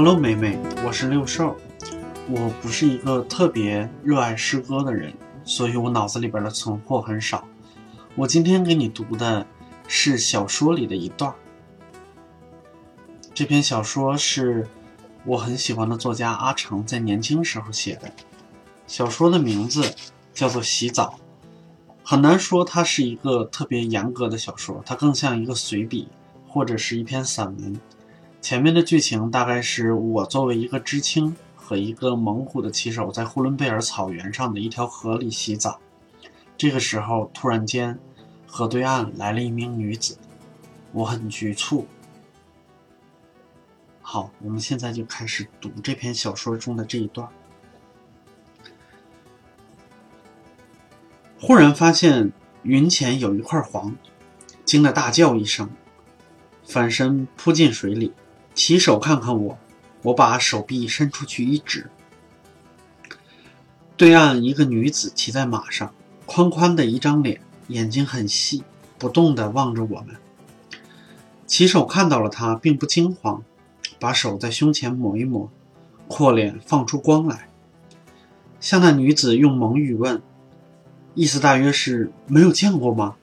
Hello，美美，我是六兽。我不是一个特别热爱诗歌的人，所以我脑子里边的存货很少。我今天给你读的是小说里的一段。这篇小说是我很喜欢的作家阿成在年轻时候写的。小说的名字叫做《洗澡》，很难说它是一个特别严格的小说，它更像一个随笔或者是一篇散文。前面的剧情大概是我作为一个知青和一个猛虎的骑手，在呼伦贝尔草原上的一条河里洗澡。这个时候，突然间，河对岸来了一名女子，我很局促。好，我们现在就开始读这篇小说中的这一段。忽然发现云前有一块黄，惊得大叫一声，翻身扑进水里。起手看看我，我把手臂伸出去一指。对岸一个女子骑在马上，宽宽的一张脸，眼睛很细，不动地望着我们。骑手看到了她，并不惊慌，把手在胸前抹一抹，阔脸放出光来，向那女子用蒙语问，意思大约是没有见过吗？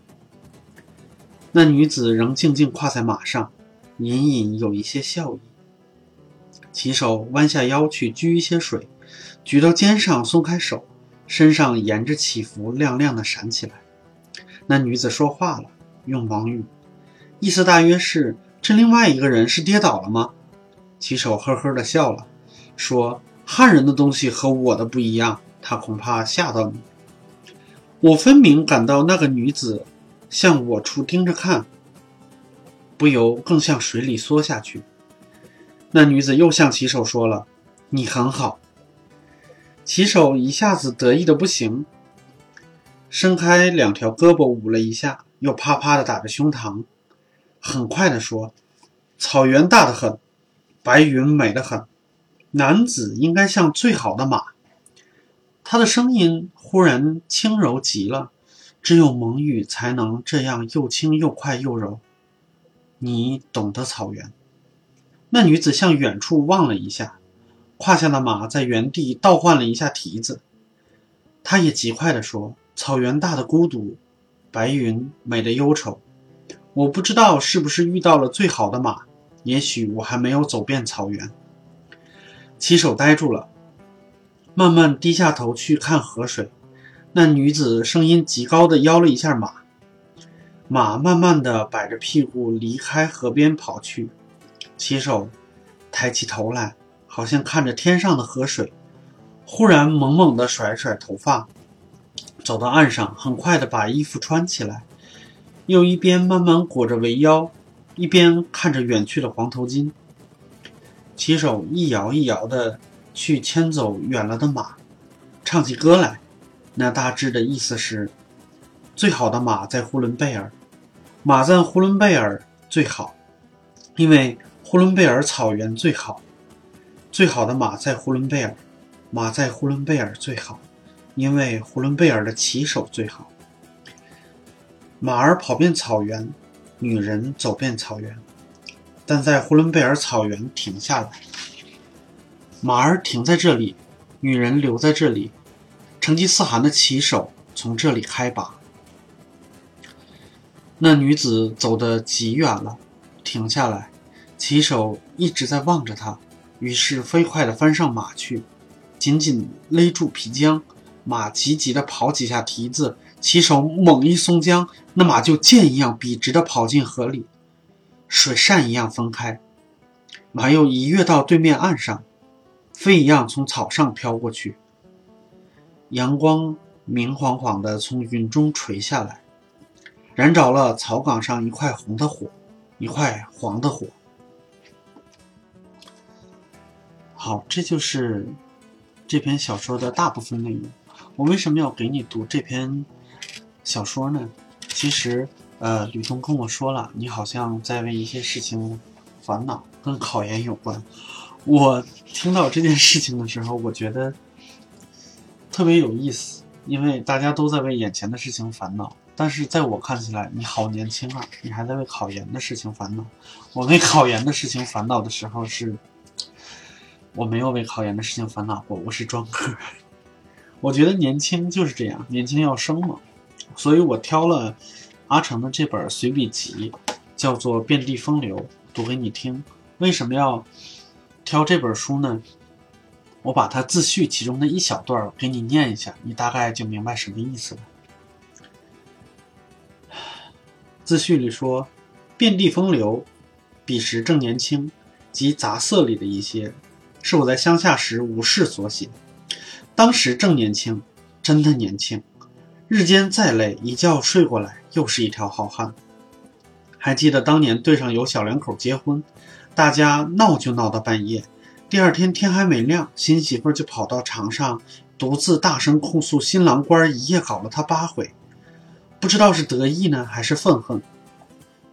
那女子仍静静跨在马上。隐隐有一些笑意。骑手弯下腰去掬一些水，举到肩上，松开手，身上沿着起伏亮亮的闪起来。那女子说话了，用蒙语，意思大约是：这另外一个人是跌倒了吗？骑手呵呵的笑了，说：“汉人的东西和我的不一样，他恐怕吓到你。”我分明感到那个女子向我处盯着看。不由更向水里缩下去。那女子又向骑手说了：“你很好。”骑手一下子得意的不行，伸开两条胳膊捂了一下，又啪啪的打着胸膛，很快的说：“草原大得很，白云美得很，男子应该像最好的马。”他的声音忽然轻柔极了，只有蒙语才能这样又轻又快又柔。你懂得草原。那女子向远处望了一下，胯下的马在原地倒换了一下蹄子。她也极快地说：“草原大的孤独，白云美的忧愁。我不知道是不是遇到了最好的马，也许我还没有走遍草原。”骑手呆住了，慢慢低下头去看河水。那女子声音极高的摇了一下马。马慢慢地摆着屁股离开河边跑去，骑手抬起头来，好像看着天上的河水，忽然猛猛地甩甩头发，走到岸上，很快地把衣服穿起来，又一边慢慢裹着围腰，一边看着远去的黄头巾。骑手一摇一摇地去牵走远了的马，唱起歌来，那大致的意思是。最好的马在呼伦贝尔，马在呼伦贝尔最好，因为呼伦贝尔草原最好。最好的马在呼伦贝尔，马在呼伦贝尔最好，因为呼伦贝尔的骑手最好。马儿跑遍草原，女人走遍草原，但在呼伦贝尔草原停下来。马儿停在这里，女人留在这里，成吉思汗的骑手从这里开拔。那女子走得极远了，停下来，骑手一直在望着她，于是飞快地翻上马去，紧紧勒住皮缰，马急急地跑几下蹄子，骑手猛一松缰，那马就箭一样笔直地跑进河里，水扇一样分开，马又一跃到对面岸上，飞一样从草上飘过去，阳光明晃晃地从云中垂下来。燃着了草岗上一块红的火，一块黄的火。好，这就是这篇小说的大部分内容。我为什么要给你读这篇小说呢？其实，呃，吕东跟我说了，你好像在为一些事情烦恼，跟考研有关。我听到这件事情的时候，我觉得特别有意思，因为大家都在为眼前的事情烦恼。但是在我看起来，你好年轻啊！你还在为考研的事情烦恼。我为考研的事情烦恼的时候是，我没有为考研的事情烦恼过，我是专科。我觉得年轻就是这样，年轻要生猛，所以我挑了阿成的这本随笔集，叫做《遍地风流》，读给你听。为什么要挑这本书呢？我把它自序其中的一小段给你念一下，你大概就明白什么意思了。自序里说：“遍地风流，彼时正年轻，及杂色里的一些，是我在乡下时无事所写。当时正年轻，真的年轻，日间再累，一觉睡过来，又是一条好汉。还记得当年队上有小两口结婚，大家闹就闹到半夜。”第二天天还没亮，新媳妇就跑到床上，独自大声控诉新郎官一夜搞了她八回，不知道是得意呢还是愤恨。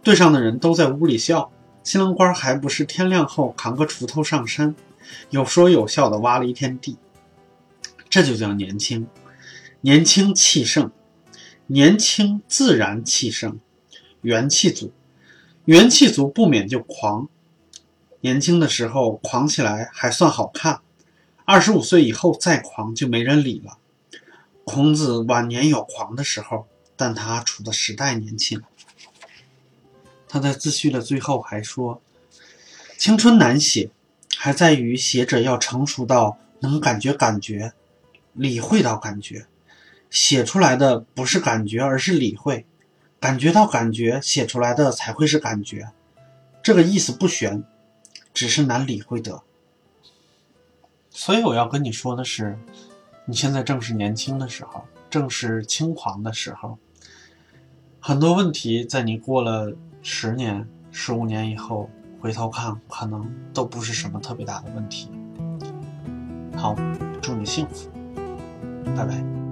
队上的人都在屋里笑，新郎官还不是天亮后扛个锄头上山，有说有笑的挖了一天地。这就叫年轻，年轻气盛，年轻自然气盛，元气足，元气足不免就狂。年轻的时候狂起来还算好看，二十五岁以后再狂就没人理了。孔子晚年有狂的时候，但他处的时代年轻。他在自序的最后还说：“青春难写，还在于写者要成熟到能感觉感觉，理会到感觉。写出来的不是感觉，而是理会。感觉到感觉，写出来的才会是感觉。这个意思不玄。”只是难理会的，所以我要跟你说的是，你现在正是年轻的时候，正是轻狂的时候。很多问题在你过了十年、十五年以后回头看，可能都不是什么特别大的问题。好，祝你幸福，拜拜。